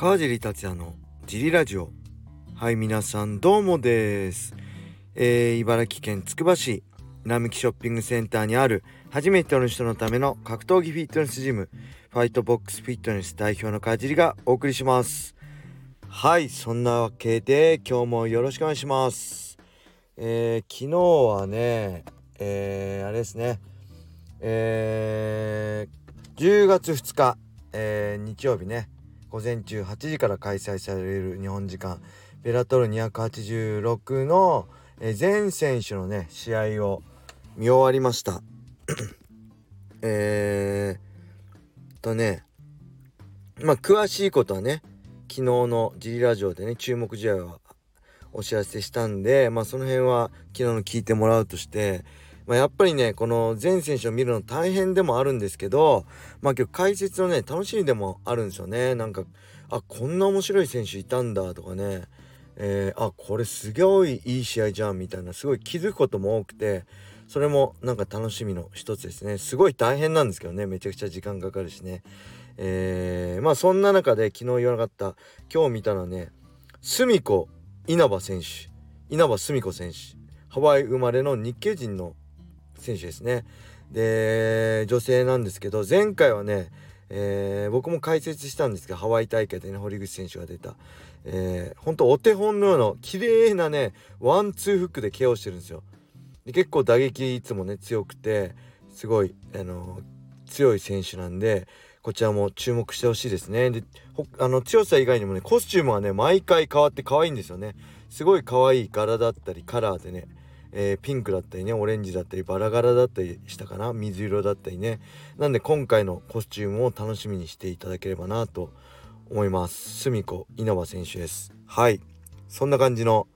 川尻達也のジリラジオ。はい皆さんどうもです、えー茨城県つくば市並木ショッピングセンターにある初めての人のための格闘技フィットネスジムファイトボックスフィットネス代表の川尻がお送りします。はいそんなわけで今日もよろしくお願いします。えー昨日はねえーあれですね。えー10月2日、えー日曜日ね。午前中8時から開催される日本時間ベラトル286の、全選手のね試合を見終わりました。えー、とねまあ詳しいことはね昨日の G ラジオでね注目試合はお知らせしたんでまあその辺は昨日の聞いてもらうとしてまあ、やっぱりねこの全選手を見るの大変でもあるんですけどまあ今日解説のね楽しみでもあるんですよね。なんかあこんな面白い選手いたんだとかね。えー、あこれすごいいい試合じゃんみたいなすごい気づくことも多くてそれもなんか楽しみの一つですね。すごい大変なんですけどね。めちゃくちゃ時間かかるしね。えー、まあそんな中で昨日言わなかった今日見たのはね隅子稲葉選手。稲葉澄子選手。ハワイ生まれの日系人の選手ですね。で女性なんですけど前回はね、えー僕も解説したんですけどハワイ大会でね堀口選手が出た、えー、ほんとお手本のような綺麗なねワンツーフックで KO してるんですよ。で結構打撃いつもね強くてすごい、あの強い選手なんでこちらも注目してほしいですね。であの強さ以外にもねコスチュームはね毎回変わって可愛いんですよね。すごい可愛い柄だったりカラーでね。えーピンクだったりねオレンジだったりバラ柄だったりしたかな水色だったりね。なんで今回のコスチュームを楽しみにしていただければなと思います。隅子稲葉選手です。はい。そんな感じの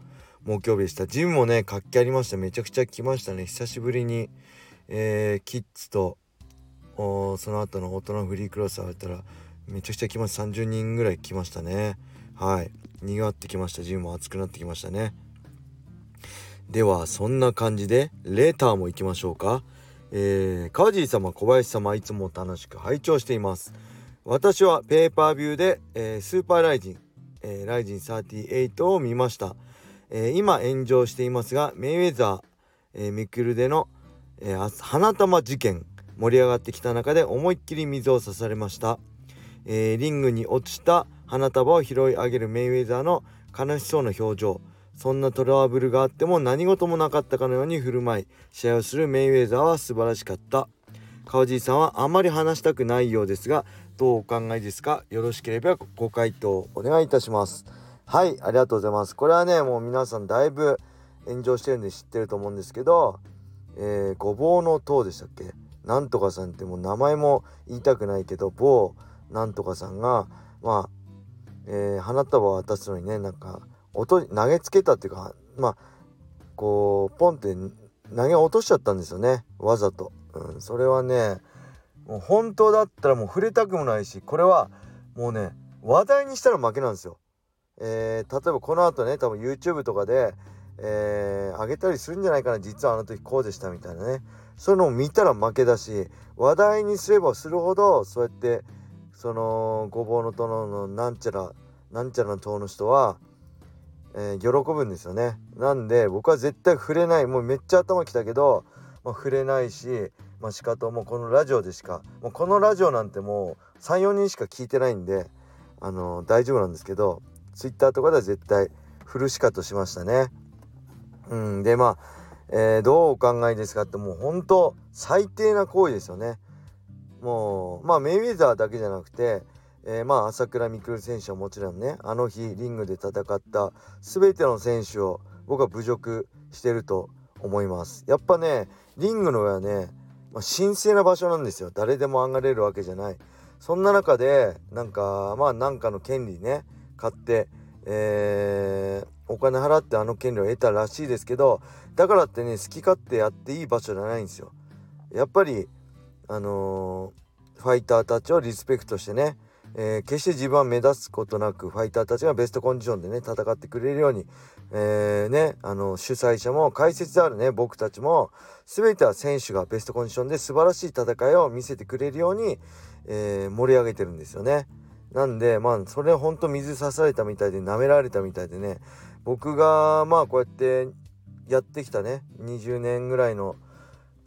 木曜日でした。ジムもね活気ありました。めちゃくちゃ来ましたね。久しぶりに、えーキッズとおその後の大人フリークロスあったらめちゃくちゃ来ました。30人ぐらい来ましたね。はい。賑わってきました。ジムも熱くなってきましたね。ではそんな感じでレーターも行きましょうか。えー、川尻様小林様いつも楽しく拝聴しています。私はペーパービューで、えースーパーライジン、えーライジン38を見ました、えー今炎上していますがメイウェザー、えーミクルでの、えー花束事件盛り上がってきた中で思いっきり水を差されました、えーリングに落ちた花束を拾い上げるメイウェザーの悲しそうな表情。そんなトラブルがあっても何事もなかったかのように振る舞い試合をするメイウェザーは素晴らしかった。川尻さんはあまり話したくないようですがどうお考えですか？よろしければご回答お願いいたします。はいありがとうございます。これはねもう皆さんだいぶ炎上してるんで知ってると思うんですけど、えー、ごぼうの塔でしたっけ？なんとかさんってもう名前も言いたくないけど某なんとかさんがまあ、えー花束を渡すのにねなんか音投げつけたっていうかまあこうポンって投げ落としちゃったんですよね。わざと、うん、それはねもう本当だったらもう触れたくもないしこれはもうね話題にしたら負けなんですよ、えー例えばこの後ね多分 YouTube とかで、えー上げたりするんじゃないかな。実はあの時こうでしたみたいなね。そういうのを見たら負けだし話題にすればするほどそうやってそのごぼうの殿のなんちゃらなんちゃらの党の人は、えー喜ぶんですよね。なんで僕は絶対触れない。もうめっちゃ頭きたけど、まあ、触れないしまあ仕方もうこのラジオでしかもうこのラジオなんてもう34人しか聞いてないんであの大丈夫なんですけど Twitter とかでは絶対振るしかとしましたね。うんでまあ、えーどうお考えですかってもう本当最低な行為ですよね。もうまあメイウェザーだけじゃなくて、えーまあ朝倉未来選手はもちろんねあの日リングで戦った全ての選手を僕は侮辱してると思います。やっぱねリングの上はね、まあ、神聖な場所なんですよ。誰でも上がれるわけじゃない。そんな中でなんかまあなんかの権利ね買って、えーお金払ってあの権利を得たらしいですけどだからってね好き勝手やっていい場所じゃないんですよ。やっぱりあのーファイターたちをリスペクトしてね、えー決して自分は目立つことなくファイターたちがベストコンディションでね戦ってくれるように、えーねあの主催者も解説であるね僕たちも全ては選手がベストコンディションで素晴らしい戦いを見せてくれるように、えー盛り上げてるんですよね。なんでまあそれほんと水刺されたみたいで舐められたみたいでね僕がまあこうやってやってきたね20年ぐらいの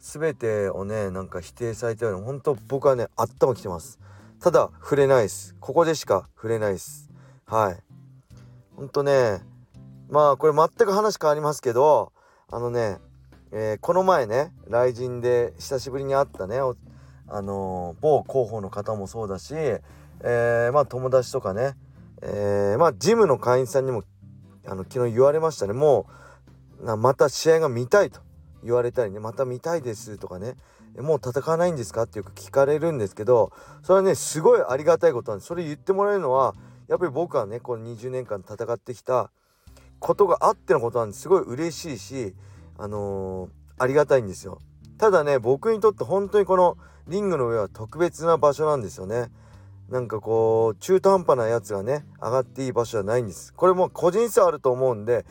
全てをねなんか否定されたような本当僕はね頭きてますただ触れないです。ここでしか触れないです。はい。ほんとねまあこれ全く話変わりますけどあのね、えー、この前ね雷神で久しぶりに会ったねあのー、某広報の方もそうだし、えー、まあ友達とかね、えまあジムの会員さんにもあの昨日言われましたね。もうまた試合が見たいと。言われたりねまた見たいですとかねもう戦わないんですかってよく聞かれるんですけどそれはねすごいありがたいことなんです。それ言ってもらえるのはやっぱり僕はねこの20年間戦ってきたことがあってのことなんですごい嬉しいしあのー、ありがたいんですよ。ただね僕にとって本当にこのリングの上は特別な場所なんですよね。なんかこう中途半端なやつがね上がっていい場所じゃないんです。これも個人差あると思うんで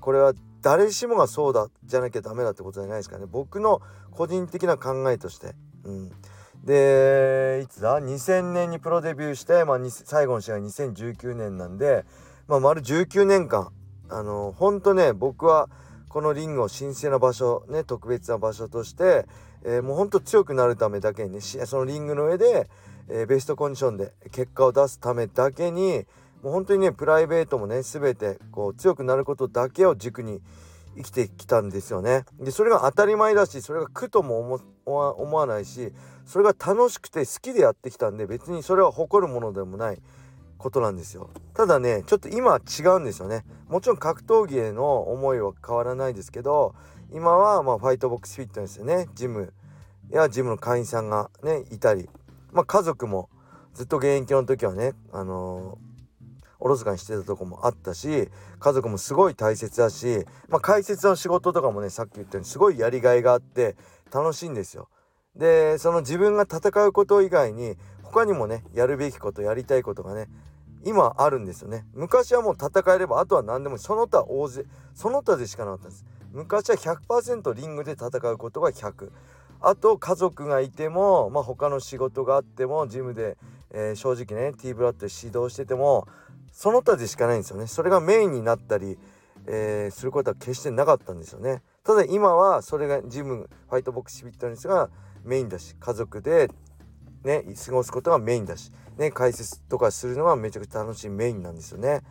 これは誰しもがそうだじゃなきゃダメだってことじゃないですかね。僕の個人的な考えとして。うん、でいつだ？2000年にプロデビューして、まあ、最後の試合2019年なんで、まあ、丸19年間あの本当ね僕はこのリングを神聖な場所ね特別な場所として、えー、もうほんと強くなるためだけにねそのリングの上で、えー、ベストコンディションで結果を出すためだけにもう本当にねプライベートもね全てこう強くなることだけを軸に生きてきたんですよね。でそれが当たり前だしそれが苦とも思わないしそれが楽しくて好きでやってきたんで別にそれは誇るものでもないことなんですよ。ただねちょっと今は違うんですよね。もちろん格闘技への思いは変わらないですけど今はまファイトボックスフィットネスでねジムやジムの会員さんがねいたり、まあ、家族もずっと現役の時はねあのおろそかにしてたとこもあったし家族もすごい大切だし、まあ、解説の仕事とかもねさっき言ったようにすごいやりがいがあって楽しいんですよ。でその自分が戦うこと以外に他にもねやるべきことやりたいことがね今あるんですよね。昔はもう戦えればあとは何でもその他大勢その他でしかなかったんです。昔は100%リングで戦うことが100あと家族がいてもまあ他の仕事があってもジムで、えー、正直ね T ブラッドで指導しててもその他でしかないんですよね。それがメインになったり、えー、することは決してなかったんですよね。ただ今はそれがジムファイトボックスフィットネスがメインだし家族でね過ごすことがメインだしね解説とかするのがめちゃくちゃ楽しいメインなんですよね。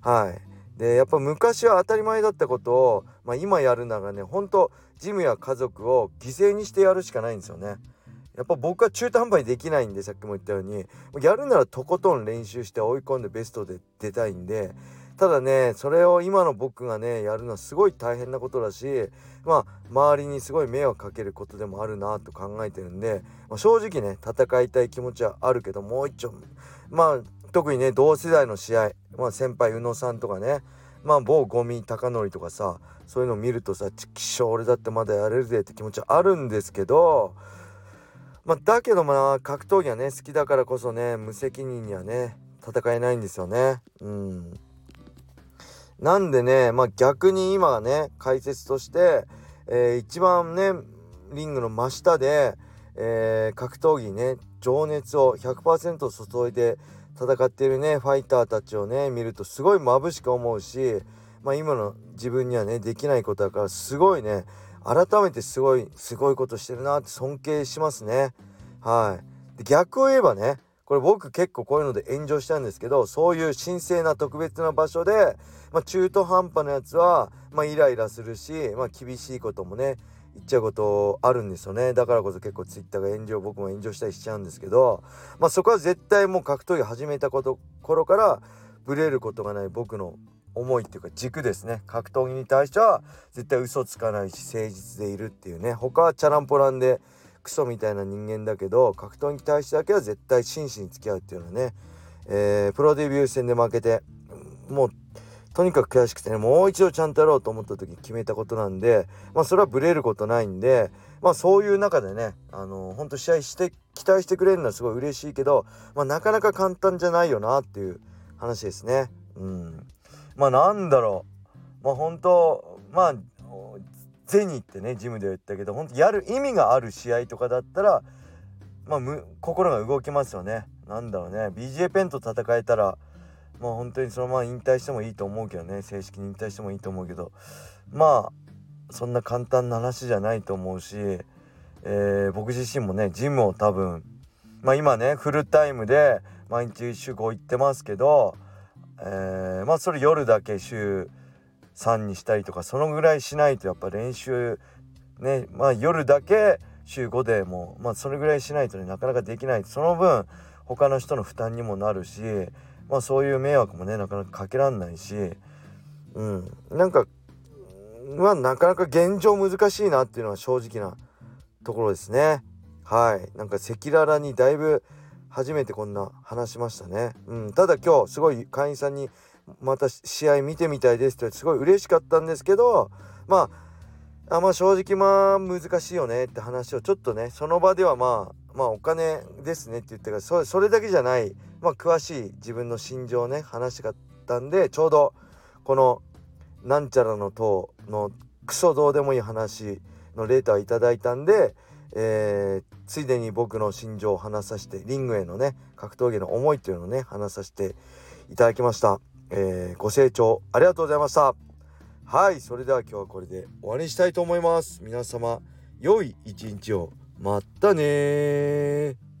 はい。でやっぱ昔は当たり前だったことを、まあ、今やるならねほんとジムや家族を犠牲にしてやるしかないんですよね。やっぱ僕は中途半端にできないんでさっきも言ったようにやるならとことん練習して追い込んでベストで出たいんでただねそれを今の僕がねやるのはすごい大変なことだしまあ周りにすごい迷惑かけることでもあるなと考えてるんで、まあ、正直ね戦いたい気持ちはあるけどもう一丁まあ特にね同世代の試合、まあ、先輩宇野さんとかねまあ某ゴミ貴則とかさそういうのを見るとさ「ちきしょ俺だってまだやれるぜ」って気持ちはあるんですけどまあ、だけどまあ格闘技はね好きだからこそね無責任にはね戦えないんですよね。うん。なんでねまあ逆に今はね解説として、えー、一番ねリングの真下で、えー、格闘技ね情熱を100%注いで戦っているねファイターたちをね見るとすごい眩しく思うし、まあ、今の自分にはねできないことだからすごいね改めてすごいすごいことしてるなって尊敬しますね。はい。で逆を言えばねこれ僕結構こういうので炎上したんですけどそういう神聖な特別な場所で、まあ、中途半端なやつは、まあ、イライラするし、まあ、厳しいこともね言っちゃうことあるんですよね。だからこそ結構 Twitter が炎上僕も炎上したりしちゃうんですけど、まあ、そこは絶対もう格闘技始めたこと頃からブレることがない僕の思いっていうか軸ですね。格闘技に対しては絶対嘘つかないし誠実でいるっていうね。他はチャランポランでクソみたいな人間だけど格闘技に対してだけは絶対真摯に付き合うっていうのはね、えー、プロデビュー戦で負けてもうとにかく悔しくてねもう一度ちゃんとやろうと思った時に決めたことなんでまあそれはブレることないんでまあそういう中でねあのほんと試合して期待してくれるのはすごい嬉しいけど、まあ、なかなか簡単じゃないよなっていう話ですね。うん。まあなんだろう。まあ本当まあゼニってねジムで言ったけど本当やる意味がある試合とかだったらまあ心が動きますよね。なんだろうね。BJ ペンと戦えたらまあ本当にそのまま引退してもいいと思うけどね。正式に引退してもいいと思うけど。まあそんな簡単な話じゃないと思うし、えー、僕自身もねジムを多分まあ今ねフルタイムで毎日1週5行ってますけど、えー、まあそれ夜だけ週3にしたりとかそのぐらいしないとやっぱ練習ねまあ夜だけ週5でもまあそれぐらいしないとねなかなかできない。その分他の人の負担にもなるしまあそういう迷惑もねなかなかかけらんないしうん。なんかまあなかなか現状難しいなっていうのは正直なところですね。はい。なんか赤裸々にだいぶ初めてこんな話しましたね。うん。ただ今日すごい会員さんにまた試合見てみたいですってすごい嬉しかったんですけどまああまあ正直まあ難しいよねって話をちょっとねその場ではまあまあお金ですねって言ってからそそれだけじゃないまあ詳しい自分の心情をね話したかったんでちょうどこのなんちゃらの塔のクソどうでもいい話のレーターをいただいたんで、えー、ついでに僕の心情を話させてリングへのね格闘技の思いというのをね話させていただきました。えー、ご清聴ありがとうございました。はいそれでは今日はこれで終わりにしたいと思います。皆様良い一日を。またね